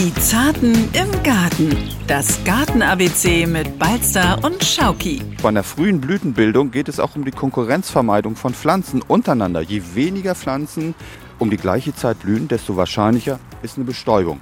Die Zarten im Garten. Das Garten-ABC mit Balster und Schauki. Bei einer frühen Blütenbildung geht es auch um die Konkurrenzvermeidung von Pflanzen untereinander. Je weniger Pflanzen um die gleiche Zeit blühen, desto wahrscheinlicher ist eine Bestäubung.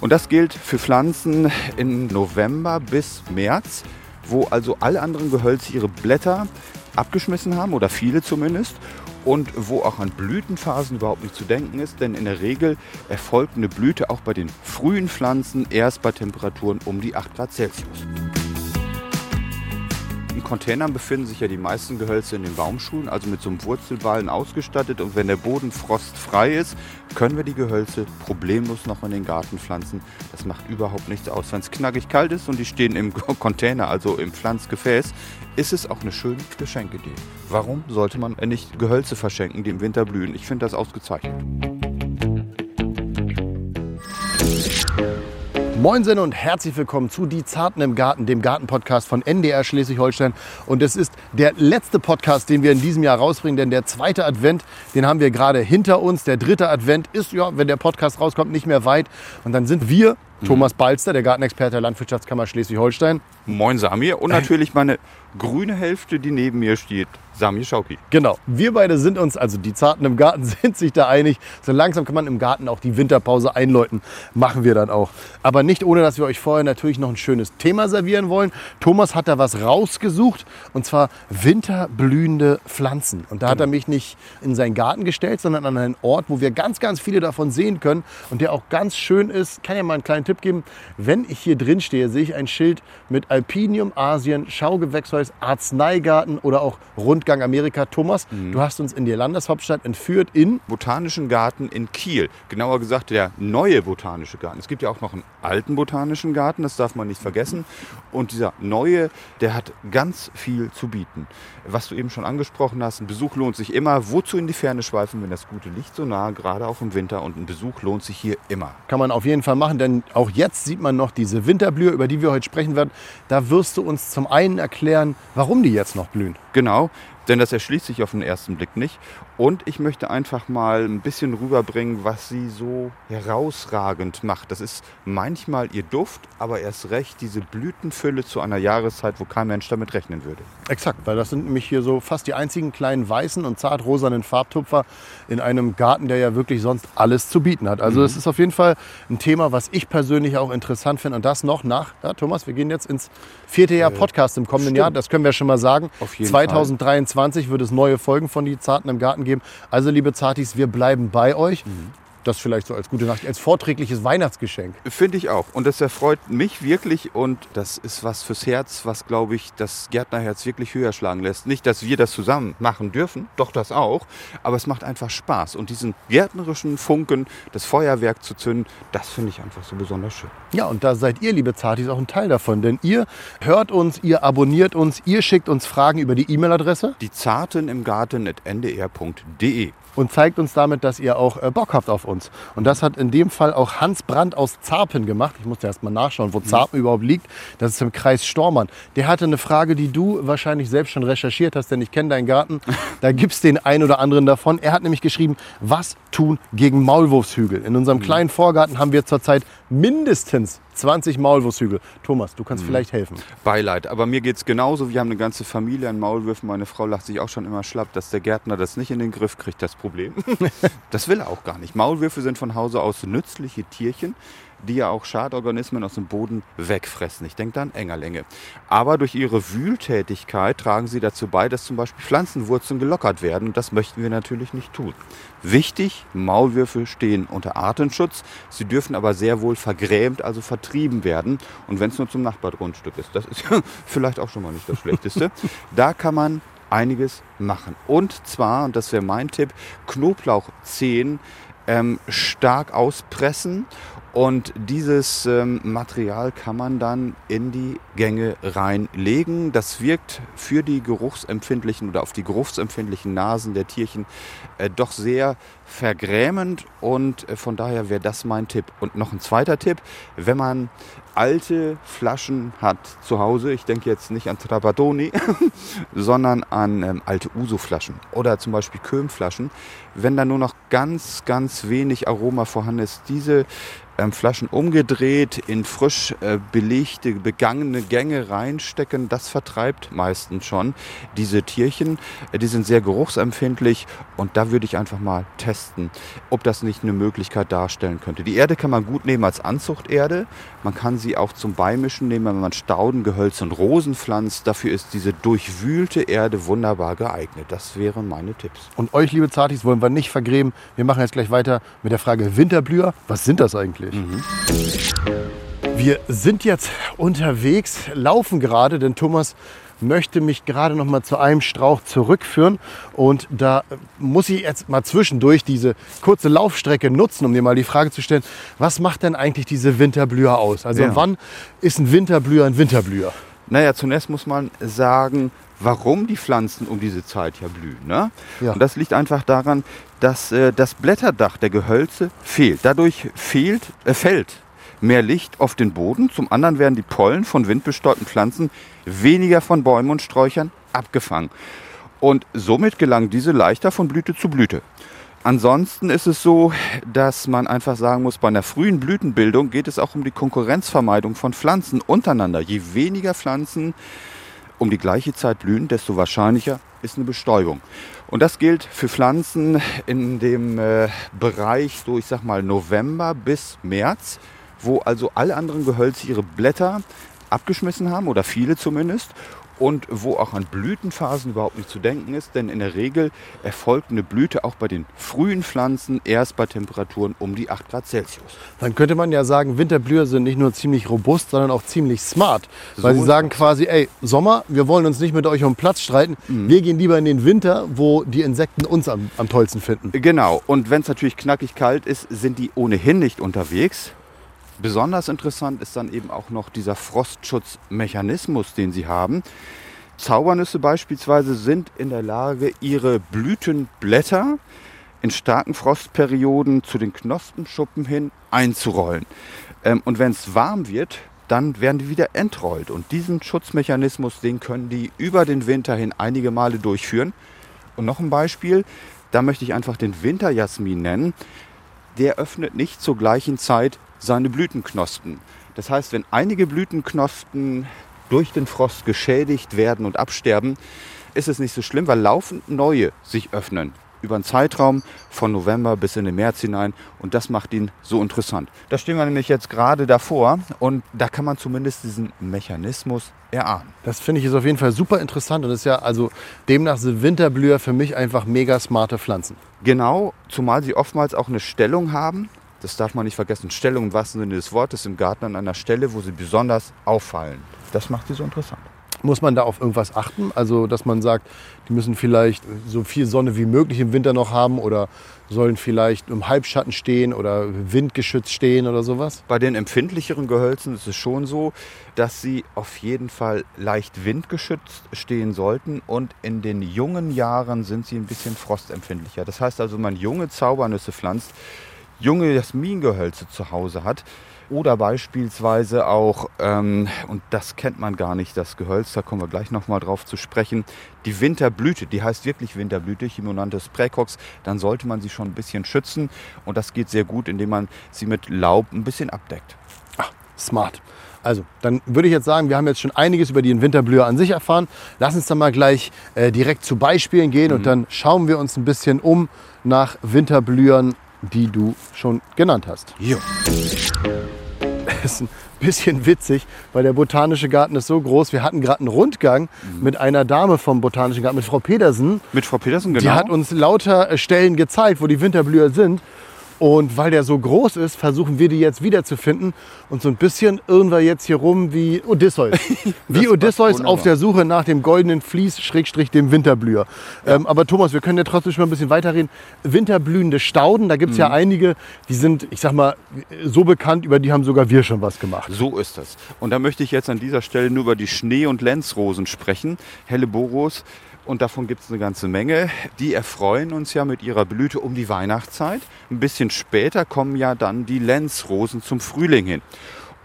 Und das gilt für Pflanzen in November bis März, wo also alle anderen Gehölze ihre Blätter abgeschmissen haben oder viele zumindest und wo auch an Blütenphasen überhaupt nicht zu denken ist, denn in der Regel erfolgt eine Blüte auch bei den frühen Pflanzen erst bei Temperaturen um die 8 Grad Celsius. In Containern befinden sich ja die meisten Gehölze in den Baumschulen, also mit so einem Wurzelballen ausgestattet. Und wenn der Boden frostfrei ist, können wir die Gehölze problemlos noch in den Garten pflanzen. Das macht überhaupt nichts aus. Wenn es knackig kalt ist und die stehen im Container, also im Pflanzgefäß, ist es auch eine schöne Geschenkidee. Warum sollte man nicht Gehölze verschenken, die im Winter blühen? Ich finde das ausgezeichnet. Moinsen und herzlich willkommen zu Die Zarten im Garten, dem Gartenpodcast von NDR Schleswig-Holstein. Und es ist der letzte Podcast, den wir in diesem Jahr rausbringen, denn der zweite Advent, den haben wir gerade hinter uns. Der dritte Advent ist, ja, wenn der Podcast rauskommt, nicht mehr weit. Und dann sind wir, Thomas Balster, der Gartenexperte der Landwirtschaftskammer Schleswig-Holstein. Moin Samir und natürlich meine grüne Hälfte, die neben mir steht, Samir Schauki. Genau. Wir beide sind uns, also die Zarten im Garten, sind sich da einig. So langsam kann man im Garten auch die Winterpause einläuten. Machen wir dann auch. Aber nicht ohne, dass wir euch vorher natürlich noch ein schönes Thema servieren wollen. Thomas hat da was rausgesucht und zwar winterblühende Pflanzen. Und da hat er mich nicht in seinen Garten gestellt, sondern an einen Ort, wo wir ganz, ganz viele davon sehen können und der auch ganz schön ist. Kann ja mal einen kleinen Tipp geben. Wenn ich hier drin stehe, sehe ich ein Schild mit Alpinium Asien, Schaugewächshaus, Arzneigarten oder auch Rundgang Amerika. Thomas, du hast uns in die Landeshauptstadt entführt in Botanischen Garten in Kiel. Genauer gesagt der neue Botanische Garten. Es gibt ja auch noch einen alten Botanischen Garten, das darf man nicht vergessen. Und dieser neue, der hat ganz viel zu bieten. Was du eben schon angesprochen hast, ein Besuch lohnt sich immer. Wozu in die Ferne schweifen, wenn das gute Licht so nah, gerade auch im Winter. Und ein Besuch lohnt sich hier immer. kann man auf jeden Fall machen, denn auch jetzt sieht man noch diese Winterblühe, über die wir heute sprechen werden. Da wirst du uns zum einen erklären, warum die jetzt noch blühen. Genau, denn das erschließt sich auf den ersten Blick nicht. Und ich möchte einfach mal ein bisschen rüberbringen, was sie so herausragend macht. Das ist manchmal ihr Duft, aber erst recht diese Blütenfülle zu einer Jahreszeit, wo kein Mensch damit rechnen würde. Exakt, weil das sind nämlich hier so fast die einzigen kleinen weißen und zart rosanen Farbtupfer in einem Garten, der ja wirklich sonst alles zu bieten hat. Also es ist auf jeden Fall ein Thema, was ich persönlich auch interessant finde und das noch nach, ja, Thomas, wir gehen jetzt ins vierte Jahr Podcast im kommenden stimmt. Jahr, das können wir schon mal sagen. Auf jeden 2023 wird es neue Folgen von Die Zarten im Garten geben. Also liebe Zartis, wir bleiben bei euch. Das vielleicht so als gute Nacht, als vorträgliches Weihnachtsgeschenk. Finde ich auch. Und das erfreut mich wirklich. Und das ist was fürs Herz, was, glaube ich, das Gärtnerherz wirklich höher schlagen lässt. Nicht, dass wir das zusammen machen dürfen, doch das auch. Aber es macht einfach Spaß. Und diesen gärtnerischen Funken, das Feuerwerk zu zünden, das finde ich einfach so besonders schön. Ja, und da seid ihr, liebe Zartis, auch ein Teil davon. Denn ihr hört uns, ihr abonniert uns, ihr schickt uns Fragen über die E-Mail-Adresse Die Zarten im Garten at ndr.de. und zeigt uns damit, dass ihr auch äh, Bock habt auf uns. Und das hat in dem Fall auch Hans Brandt aus Zarpen gemacht. Ich musste erst mal nachschauen, wo Zarpen überhaupt liegt. Das ist im Kreis Stormann. Der hatte eine Frage, die du wahrscheinlich selbst schon recherchiert hast, denn ich kenne deinen Garten. Da gibt es den ein oder anderen davon. Er hat nämlich geschrieben, was tun gegen Maulwurfshügel. In unserem kleinen Vorgarten haben wir zurzeit mindestens 20 Maulwurfshügel. Thomas, du kannst vielleicht helfen. Beileid. Aber mir geht es genauso. Wir haben eine ganze Familie an Maulwürfen. Meine Frau lacht sich auch schon immer schlapp, dass der Gärtner das nicht in den Griff kriegt, das Problem. das will er auch gar nicht. Maulwürfe sind von Hause aus nützliche Tierchen, die ja auch Schadorganismen aus dem Boden wegfressen. Ich denke da an Engerlänge. Aber durch ihre Wühltätigkeit tragen sie dazu bei, dass zum Beispiel Pflanzenwurzeln gelockert werden. Und das möchten wir natürlich nicht tun. Wichtig, Maulwürfe stehen unter Artenschutz. Sie dürfen aber sehr wohl vergrämt, also vertrieben werden. Und wenn es nur zum Nachbargrundstück ist, das ist vielleicht auch schon mal nicht das Schlechteste. Da kann man einiges machen. Und zwar, und das wäre mein Tipp, Knoblauchzehen ähm, stark auspressen. Und dieses ähm, Material kann man dann in die Gänge reinlegen. Das wirkt für die geruchsempfindlichen oder auf die geruchsempfindlichen Nasen der Tierchen äh, doch sehr vergrämend und äh, von daher wäre das mein Tipp. Und noch ein zweiter Tipp, wenn man alte Flaschen hat zu Hause, ich denke jetzt nicht an Trapattoni, sondern an ähm, alte Uso-Flaschen oder zum Beispiel Köhm-Flaschen, wenn da nur noch ganz, ganz wenig Aroma vorhanden ist, diese ähm, Flaschen umgedreht, in frisch äh, belegte, begangene Gänge reinstecken. Das vertreibt meistens schon diese Tierchen. Äh, die sind sehr geruchsempfindlich und da würde ich einfach mal testen, ob das nicht eine Möglichkeit darstellen könnte. Die Erde kann man gut nehmen als Anzuchterde. Man kann sie auch zum Beimischen nehmen, wenn man Stauden, Gehölze und Rosen pflanzt. Dafür ist diese durchwühlte Erde wunderbar geeignet. Das wären meine Tipps. Und euch, liebe Zartis, wollen wir nicht vergräben. Wir machen jetzt gleich weiter mit der Frage Winterblüher. Was sind das eigentlich? Mhm. Wir sind jetzt unterwegs, laufen gerade, denn Thomas möchte mich gerade noch mal zu einem Strauch zurückführen und da muss ich jetzt mal zwischendurch diese kurze Laufstrecke nutzen, um dir mal die Frage zu stellen, was macht denn eigentlich diese Winterblüher aus? Also Ja. wann ist ein Winterblüher ein Winterblüher? Naja, zunächst muss man sagen, warum die Pflanzen um diese Zeit ja blühen. Ne? Ja. Und das liegt einfach daran, dass äh, das Blätterdach der Gehölze fehlt. Dadurch fehlt, äh, fällt mehr Licht auf den Boden. Zum anderen werden die Pollen von windbestäubten Pflanzen weniger von Bäumen und Sträuchern abgefangen. Und somit gelangen diese leichter von Blüte zu Blüte. Ansonsten ist es so, dass man einfach sagen muss, bei einer frühen Blütenbildung geht es auch um die Konkurrenzvermeidung von Pflanzen untereinander. Je weniger Pflanzen um die gleiche Zeit blühen, desto wahrscheinlicher ist eine Bestäubung. Und das gilt für Pflanzen in dem äh, Bereich, so ich sag mal November bis März, wo also alle anderen Gehölze ihre Blätter abgeschmissen haben oder viele zumindest und wo auch an Blütenphasen überhaupt nicht zu denken ist, denn in der Regel erfolgt eine Blüte auch bei den frühen Pflanzen erst bei Temperaturen um die 8 Grad Celsius. Dann könnte man ja sagen, Winterblüher sind nicht nur ziemlich robust, sondern auch ziemlich smart. Weil So sie sagen quasi, ey, Sommer, wir wollen uns nicht mit euch um Platz streiten. Mhm. Wir gehen lieber in den Winter, wo die Insekten uns am, am tollsten finden. Genau, und wenn es natürlich knackig kalt ist, sind die ohnehin nicht unterwegs. Besonders interessant ist dann eben auch noch dieser Frostschutzmechanismus, den sie haben. Zaubernüsse beispielsweise sind in der Lage, ihre Blütenblätter in starken Frostperioden zu den Knospenschuppen hin einzurollen. Ähm, und wenn es warm wird, dann werden die wieder entrollt. Und diesen Schutzmechanismus, den können die über den Winter hin einige Male durchführen. Und noch ein Beispiel, da möchte ich einfach den Winterjasmin nennen. Der öffnet nicht zur gleichen Zeit seine Blütenknospen. Das heißt, wenn einige Blütenknospen durch den Frost geschädigt werden und absterben, ist es nicht so schlimm, weil laufend neue sich öffnen. Über einen Zeitraum von November bis in den März hinein. Und das macht ihn so interessant. Da stehen wir nämlich jetzt gerade davor und da kann man zumindest diesen Mechanismus erahnen. Das finde ich ist auf jeden Fall super interessant und ist ja also demnach sind Winterblüher für mich einfach mega smarte Pflanzen. Genau, zumal sie oftmals auch eine Stellung haben. Das darf man nicht vergessen. Stellung im wahrsten Sinne des Wortes im Garten an einer Stelle, wo sie besonders auffallen. Das macht sie so interessant. Muss man da auf irgendwas achten? Also, dass man sagt, die müssen vielleicht so viel Sonne wie möglich im Winter noch haben oder sollen vielleicht im Halbschatten stehen oder windgeschützt stehen oder sowas? Bei den empfindlicheren Gehölzen ist es schon so, dass sie auf jeden Fall leicht windgeschützt stehen sollten und in den jungen Jahren sind sie ein bisschen frostempfindlicher. Das heißt also, wenn man junge Zaubernüsse pflanzt, junge Jasmingehölze zu Hause hat oder beispielsweise auch, ähm, und das kennt man gar nicht, das Gehölz, da kommen wir gleich nochmal drauf zu sprechen, die Winterblüte, die heißt wirklich Winterblüte, Chimonanthus praecox, dann sollte man sie schon ein bisschen schützen und das geht sehr gut, indem man sie mit Laub ein bisschen abdeckt. Smart. Also, dann würde ich jetzt sagen, wir haben jetzt schon einiges über die Winterblüher an sich erfahren. Lass uns dann mal gleich äh, direkt zu Beispielen gehen und dann schauen wir uns ein bisschen um nach Winterblühern, die du schon genannt hast. Jo. Das ist ein bisschen witzig, weil der Botanische Garten ist so groß. Wir hatten gerade einen Rundgang mit einer Dame vom Botanischen Garten, mit Frau Pedersen. Mit Frau Petersen, genau. Die hat uns lauter äh, Stellen gezeigt, wo die Winterblüher sind. Und weil der so groß ist, versuchen wir die jetzt wiederzufinden. Und so ein bisschen irren wir jetzt hier rum wie Odysseus. wie Odysseus auf der Suche nach dem goldenen Vlies, Schrägstrich dem Winterblüher. Ähm, aber Thomas, wir können ja trotzdem schon mal ein bisschen weiterreden. Winterblühende Stauden, da gibt es Mhm. ja einige, die sind, ich sag mal, so bekannt, über die haben sogar wir schon was gemacht. So ist das. Und da möchte ich jetzt an dieser Stelle nur über die Schnee- und Lenzrosen sprechen. Helleborus. Und davon gibt es eine ganze Menge. Die erfreuen uns ja mit ihrer Blüte um die Weihnachtszeit. Ein bisschen später kommen ja dann die Lenzrosen zum Frühling hin.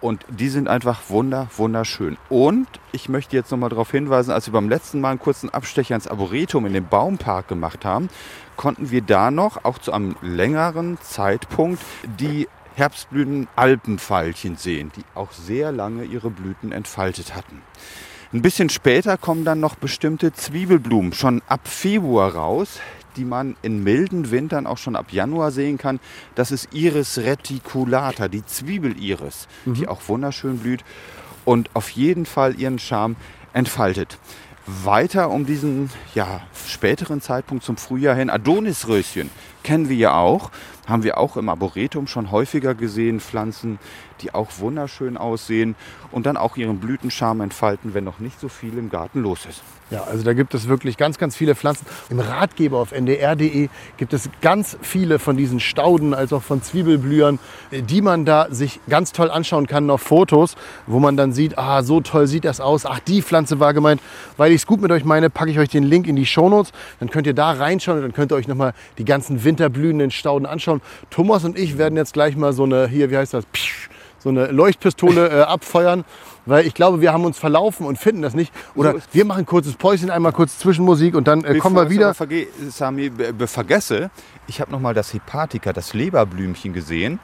Und die sind einfach wunder, wunderschön. Und ich möchte jetzt nochmal darauf hinweisen, als wir beim letzten Mal einen kurzen Abstecher ins Arboretum in den Baumpark gemacht haben, konnten wir da noch, auch zu einem längeren Zeitpunkt, die Herbstblüten Alpenveilchen sehen, die auch sehr lange ihre Blüten entfaltet hatten. Ein bisschen später kommen dann noch bestimmte Zwiebelblumen schon ab Februar raus, die man in milden Wintern auch schon ab Januar sehen kann. Das ist Iris reticulata, die Zwiebeliris, mhm. die auch wunderschön blüht und auf jeden Fall ihren Charme entfaltet. Weiter um diesen ja, späteren Zeitpunkt zum Frühjahr hin, Adonisröschen kennen wir ja auch, haben wir auch im Arboretum schon häufiger gesehen, Pflanzen, die auch wunderschön aussehen und dann auch ihren Blütenscharme entfalten, wenn noch nicht so viel im Garten los ist. Ja, also da gibt es wirklich ganz, ganz viele Pflanzen. Im Ratgeber auf ndr.de gibt es ganz viele von diesen Stauden, als auch von Zwiebelblühern, die man da sich ganz toll anschauen kann auf Fotos, wo man dann sieht, ah, so toll sieht das aus. Ach, die Pflanze war gemeint. Weil ich es gut mit euch meine, packe ich euch den Link in die Shownotes. Dann könnt ihr da reinschauen und dann könnt ihr euch nochmal die ganzen winterblühenden Stauden anschauen. Thomas und ich werden jetzt gleich mal so eine, hier, wie heißt das, so eine Leuchtpistole äh, abfeuern weil ich glaube, wir haben uns verlaufen und finden das nicht. Oder so wir machen ein kurzes Päuschen, einmal kurz Zwischenmusik und dann äh, kommen wir wieder. Verge Sami, vergesse, ich habe noch mal das Hepatica, das Leberblümchen gesehen,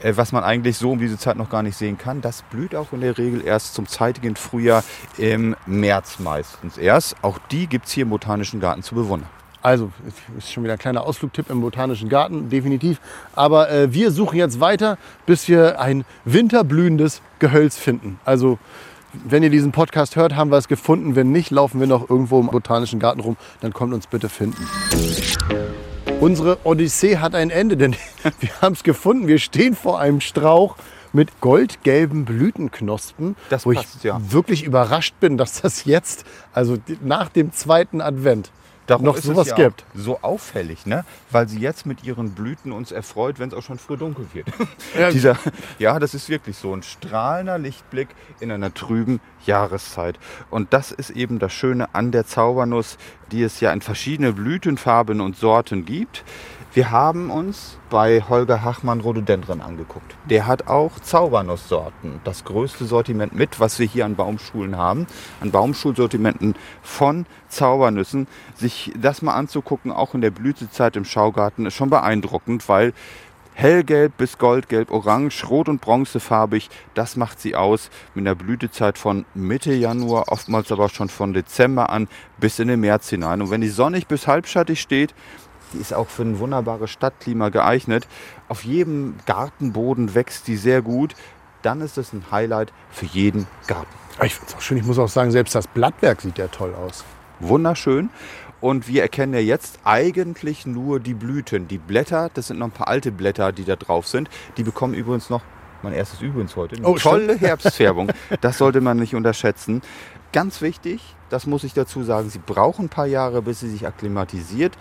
äh, was man eigentlich so um diese Zeit noch gar nicht sehen kann. Das blüht auch in der Regel erst zum zeitigen Frühjahr im März meistens erst. Auch die gibt es hier im Botanischen Garten zu bewundern. Also, ist schon wieder ein kleiner Ausflugtipp im Botanischen Garten, definitiv. Aber äh, wir suchen jetzt weiter, bis wir ein winterblühendes Gehölz finden. Also, wenn ihr diesen Podcast hört, haben wir es gefunden. Wenn nicht, laufen wir noch irgendwo im Botanischen Garten rum. Dann kommt uns bitte finden. Unsere Odyssee hat ein Ende, denn wir haben es gefunden. Wir stehen vor einem Strauch mit goldgelben Blütenknospen, das wo passt, ich ja. wirklich überrascht bin, dass das jetzt, also nach dem zweiten Advent, Darum noch sowas ja gibt. So auffällig, ne? weil sie jetzt mit ihren Blüten uns erfreut, wenn es auch schon früh dunkel wird. Ja. Dieser, ja, das ist wirklich so ein strahlender Lichtblick in einer trüben Jahreszeit. Und das ist eben das Schöne an der Zaubernuss, die es ja in verschiedene Blütenfarben und Sorten gibt. Wir haben uns bei Holger Hachmann Rhododendron angeguckt. Der hat auch Zaubernusssorten, das größte Sortiment mit, was wir hier an Baumschulen haben, an Baumschulsortimenten von Zaubernüssen. Sich das mal anzugucken, auch in der Blütezeit im Schaugarten, ist schon beeindruckend, weil hellgelb bis goldgelb, orange, rot und bronzefarbig, das macht sie aus mit einer Blütezeit von Mitte Januar, oftmals aber schon von Dezember an bis in den März hinein. Und wenn die sonnig bis halbschattig steht, die ist auch für ein wunderbares Stadtklima geeignet. Auf jedem Gartenboden wächst die sehr gut. Dann ist es ein Highlight für jeden Garten. Ich finde es auch schön. Ich muss auch sagen, selbst das Blattwerk sieht ja toll aus. Wunderschön. Und wir erkennen ja jetzt eigentlich nur die Blüten. Die Blätter, das sind noch ein paar alte Blätter, die da drauf sind. Die bekommen übrigens noch, mein erstes übrigens heute, eine oh, tolle stimmt. Herbstfärbung. Das sollte man nicht unterschätzen. Ganz wichtig, das muss ich dazu sagen, sie brauchen ein paar Jahre, bis sie sich akklimatisiert,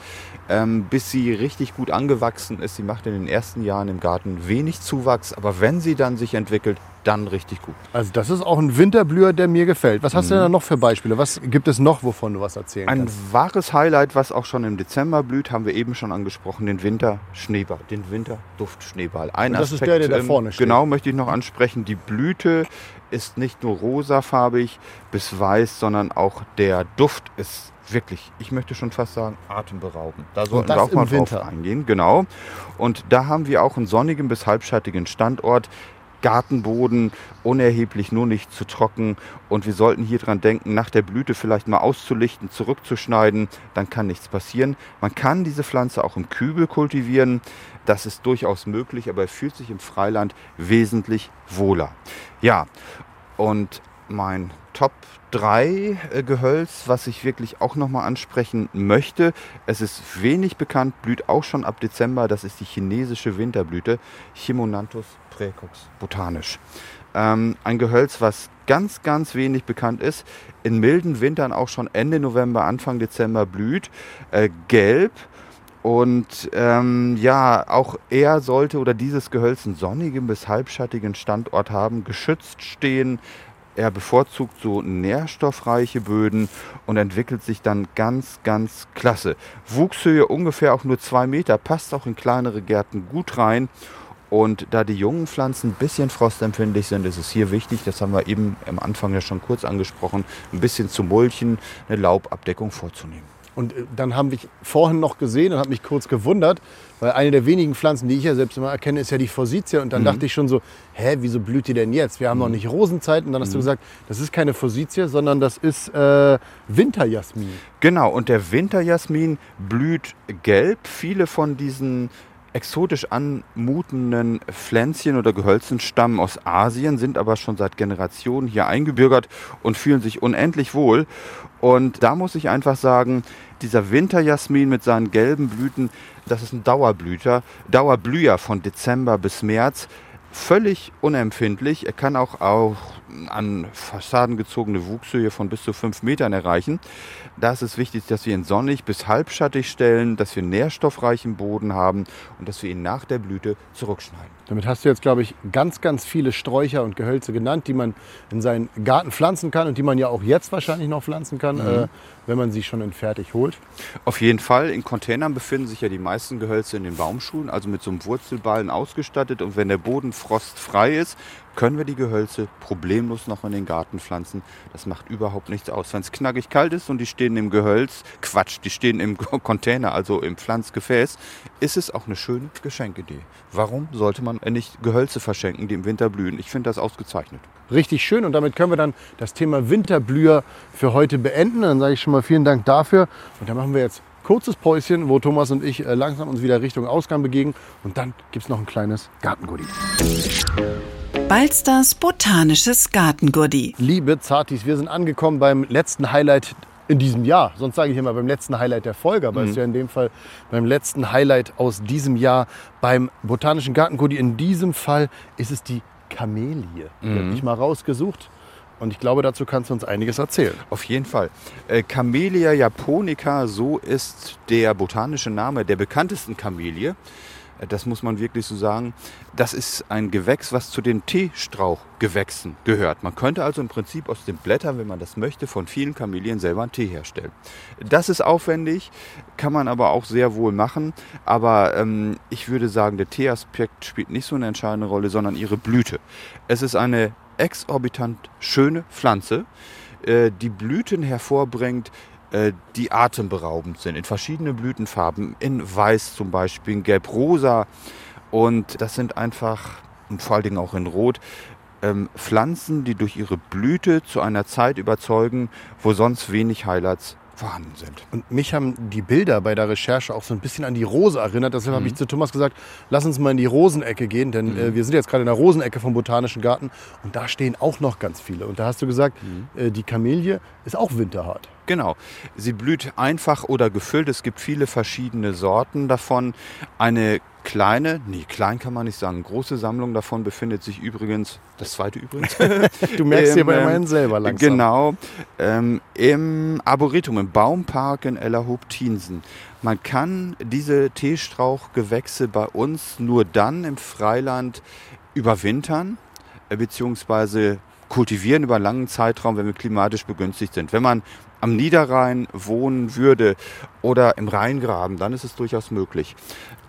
ähm, bis sie richtig gut angewachsen ist. Sie macht in den ersten Jahren im Garten wenig Zuwachs, aber wenn sie dann sich entwickelt, dann richtig gut. Also das ist auch ein Winterblüher, der mir gefällt. Was hast mhm. du denn da noch für Beispiele? Was gibt es noch, wovon du was erzählen ein kannst? Ein wahres Highlight, was auch schon im Dezember blüht, haben wir eben schon angesprochen, den Winterschneeball, den Winterduftschneeball. Das Aspekt, ist der, der da ähm, vorne steht. Genau, möchte ich noch ansprechen. Die Blüte ist nicht nur rosafarbig bis weiß, sondern auch der Duft ist wirklich, ich möchte schon fast sagen, atemberaubend. Da sollten wir auch mal drauf Winter. eingehen. Genau. Und da haben wir auch einen sonnigen bis halbschattigen Standort. Gartenboden unerheblich, nur nicht zu trocken. Und wir sollten hier dran denken, nach der Blüte vielleicht mal auszulichten, zurückzuschneiden. Dann kann nichts passieren. Man kann diese Pflanze auch im Kübel kultivieren. Das ist durchaus möglich, aber er fühlt sich im Freiland wesentlich wohler. Ja, und mein Top 3 äh, Gehölz, was ich wirklich auch nochmal ansprechen möchte. Es ist wenig bekannt, blüht auch schon ab Dezember. Das ist die chinesische Winterblüte, Chimonanthus praecox botanisch. Ähm, ein Gehölz, was ganz, ganz wenig bekannt ist. In milden Wintern auch schon Ende November, Anfang Dezember blüht. Äh, gelb und ähm, ja, auch er sollte oder dieses Gehölz einen sonnigen bis halbschattigen Standort haben, geschützt stehen. Er bevorzugt so nährstoffreiche Böden und entwickelt sich dann ganz, ganz klasse. Wuchshöhe ungefähr auch nur zwei Meter, passt auch in kleinere Gärten gut rein. Und da die jungen Pflanzen ein bisschen frostempfindlich sind, ist es hier wichtig, das haben wir eben am Anfang ja schon kurz angesprochen, ein bisschen zu mulchen, eine Laubabdeckung vorzunehmen. Und äh, dann habe ich vorhin noch gesehen und habe mich kurz gewundert, weil eine der wenigen Pflanzen, die ich ja selbst immer erkenne, ist ja die Forsythia. Und dann Mhm. dachte ich schon so, hä, wieso blüht die denn jetzt? Wir haben noch nicht Rosenzeit. Und dann hast Mhm. du gesagt, das ist keine Forsythia, sondern das ist äh, Winterjasmin. Genau, und der Winterjasmin blüht gelb. Viele von diesen exotisch anmutenden Pflänzchen oder Gehölzen stammen aus Asien, sind aber schon seit Generationen hier eingebürgert und fühlen sich unendlich wohl. Und da muss ich einfach sagen, dieser Winterjasmin mit seinen gelben Blüten, das ist ein Dauerblüter, Dauerblüher von Dezember bis März. Völlig unempfindlich. Er kann auch, auch an Fassaden gezogene Wuchshöhe von bis zu fünf Metern erreichen. Da ist es wichtig, dass wir ihn sonnig bis halbschattig stellen, dass wir nährstoffreichen Boden haben und dass wir ihn nach der Blüte zurückschneiden. Damit hast du jetzt, glaube ich, ganz, ganz viele Sträucher und Gehölze genannt, die man in seinen Garten pflanzen kann und die man ja auch jetzt wahrscheinlich noch pflanzen kann, äh, wenn man sie schon in fertig holt. Auf jeden Fall, in Containern befinden sich ja die meisten Gehölze in den Baumschulen, also mit so einem Wurzelballen ausgestattet. Und wenn der Boden frostfrei ist, können wir die Gehölze problemlos noch in den Garten pflanzen. Das macht überhaupt nichts aus. Wenn es knackig kalt ist und die stehen im Gehölz, Quatsch, die stehen im Container, also im Pflanzgefäß, ist es auch eine schöne Geschenkidee. Warum sollte man nicht Gehölze verschenken, die im Winter blühen? Ich finde das ausgezeichnet. Richtig schön und damit können wir dann das Thema Winterblüher für heute beenden. Dann sage ich schon mal vielen Dank dafür und dann machen wir jetzt kurzes Päuschen, wo Thomas und ich äh, langsam uns wieder Richtung Ausgang begeben und dann gibt es noch ein kleines Gartengoodie. Balsters botanisches Gartengurdi. Liebe Zartis, wir sind angekommen beim letzten Highlight in diesem Jahr. Sonst sage ich immer beim letzten Highlight der Folge, aber es ist ja in dem Fall beim letzten Highlight aus diesem Jahr beim Botanischen Gartengurdi. In diesem Fall ist es die Kamelie. Die habe ich mal rausgesucht und ich glaube, dazu kannst du uns einiges erzählen. Auf jeden Fall. Äh, Camellia japonica, so ist der botanische Name der bekanntesten Kamelie. Äh, Das muss man wirklich so sagen. Das ist ein Gewächs, was zu den Teestrauchgewächsen gehört. Man könnte also im Prinzip aus den Blättern, wenn man das möchte, von vielen Kamelien selber einen Tee herstellen. Das ist aufwendig, kann man aber auch sehr wohl machen. Aber ähm, ich würde sagen, der Teeaspekt spielt nicht so eine entscheidende Rolle, sondern ihre Blüte. Es ist eine exorbitant schöne Pflanze, äh, die Blüten hervorbringt, die atemberaubend sind, in verschiedenen Blütenfarben, in Weiß zum Beispiel, in Gelb-Rosa. Und das sind einfach, und vor allen Dingen auch in Rot, ähm, Pflanzen, die durch ihre Blüte zu einer Zeit überzeugen, wo sonst wenig Highlights vorhanden sind. Und mich haben die Bilder bei der Recherche auch so ein bisschen an die Rose erinnert. Deshalb habe ich zu Thomas gesagt, lass uns mal in die Rosenecke gehen, denn äh, wir sind jetzt gerade in der Rosenecke vom Botanischen Garten und da stehen auch noch ganz viele. Und da hast du gesagt, äh, die Kamelie ist auch winterhart. Genau. Sie blüht einfach oder gefüllt. Es gibt viele verschiedene Sorten davon. Eine kleine, nee, klein kann man nicht sagen, große Sammlung davon befindet sich übrigens, das zweite übrigens, Du merkst dir Im, aber ähm, immerhin selber langsam. Genau, ähm, im Arboretum, im Baumpark in Ellerhoop-Tiensen. Man kann diese Teestrauchgewächse bei uns nur dann im Freiland überwintern, äh, beziehungsweise kultivieren über einen langen Zeitraum, wenn wir klimatisch begünstigt sind. Wenn man am Niederrhein wohnen würde oder im Rheingraben, dann ist es durchaus möglich.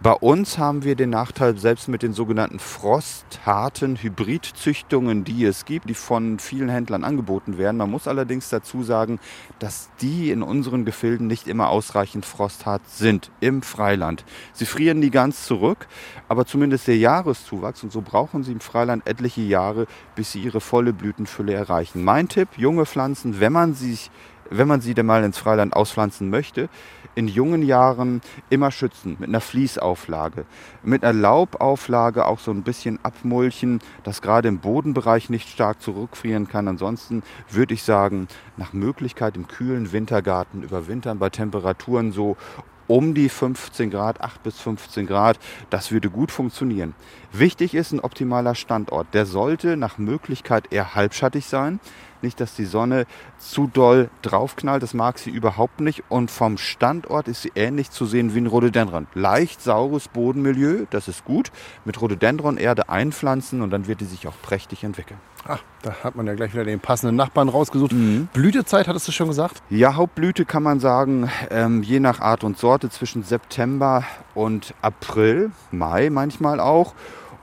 Bei uns haben wir den Nachteil, selbst mit den sogenannten frostharten Hybridzüchtungen, die es gibt, die von vielen Händlern angeboten werden. Man muss allerdings dazu sagen, dass die in unseren Gefilden nicht immer ausreichend frosthart sind im Freiland. Sie frieren nie ganz zurück, aber zumindest der Jahreszuwachs, und so brauchen sie im Freiland etliche Jahre, bis sie ihre volle Blütenfülle erreichen. Mein Tipp, junge Pflanzen, wenn man sich wenn man sie denn mal ins Freiland auspflanzen möchte, in jungen Jahren immer schützen mit einer Fließauflage, mit einer Laubauflage auch so ein bisschen abmulchen, dass gerade im Bodenbereich nicht stark zurückfrieren kann. Ansonsten würde ich sagen, nach Möglichkeit im kühlen Wintergarten überwintern bei Temperaturen so um die 15 Grad, 8 bis 15 Grad. Das würde gut funktionieren. Wichtig ist ein optimaler Standort. Der sollte nach Möglichkeit eher halbschattig sein. Nicht, dass die Sonne zu doll draufknallt. Das mag sie überhaupt nicht. Und vom Standort ist sie ähnlich zu sehen wie ein Rhododendron. Leicht saures Bodenmilieu, das ist gut. Mit Rhododendron-Erde einpflanzen und dann wird die sich auch prächtig entwickeln. Ach, da hat man ja gleich wieder den passenden Nachbarn rausgesucht. Blütezeit, hattest du schon gesagt? Ja, Hauptblüte kann man sagen, ähm, je nach Art und Sorte zwischen September und April, Mai manchmal auch.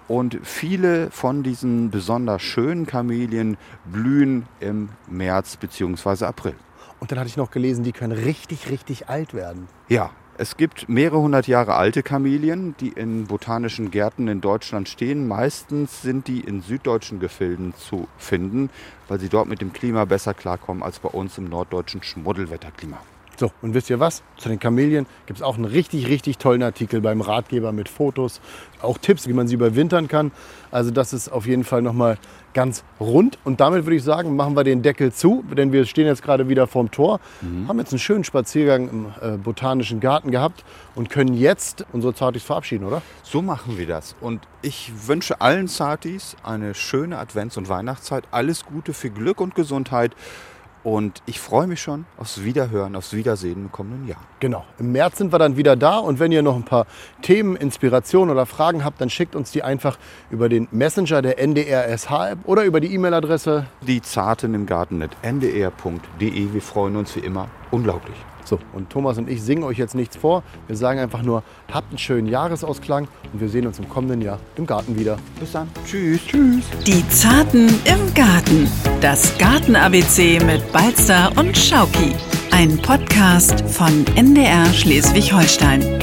Und viele von diesen besonders schönen Kamelien blühen im März bzw. April. Und dann hatte ich noch gelesen, die können richtig, richtig alt werden. Ja, es gibt mehrere hundert Jahre alte Kamelien, die in botanischen Gärten in Deutschland stehen. Meistens sind die in süddeutschen Gefilden zu finden, weil sie dort mit dem Klima besser klarkommen als bei uns im norddeutschen Schmuddelwetterklima. So, und wisst ihr was? Zu den Kamelien gibt es auch einen richtig, richtig tollen Artikel beim Ratgeber mit Fotos, auch Tipps, wie man sie überwintern kann. Also das ist auf jeden Fall nochmal ganz rund. Und damit würde ich sagen, machen wir den Deckel zu, denn wir stehen jetzt gerade wieder vorm Tor, mhm. haben jetzt einen schönen Spaziergang im äh, Botanischen Garten gehabt und können jetzt unsere Zartis verabschieden, oder? So machen wir das. Und ich wünsche allen Zartis eine schöne Advents- und Weihnachtszeit. Alles Gute für Glück und Gesundheit. Und ich freue mich schon aufs Wiederhören, aufs Wiedersehen im kommenden Jahr. Genau. Im März sind wir dann wieder da. Und wenn ihr noch ein paar Themen, Inspirationen oder Fragen habt, dann schickt uns die einfach über den Messenger der NDR-SH-App oder über die E-Mail-Adresse. Die Zarten im Garten ndr.de. Wir freuen uns wie immer unglaublich. So, und Thomas und ich singen euch jetzt nichts vor. Wir sagen einfach nur, habt einen schönen Jahresausklang und wir sehen uns im kommenden Jahr im Garten wieder. Bis dann. Tschüss. Tschüss. Die Zarten im Garten. Das Garten-ABC mit Balzer und Schauki. Ein Podcast von NDR Schleswig-Holstein.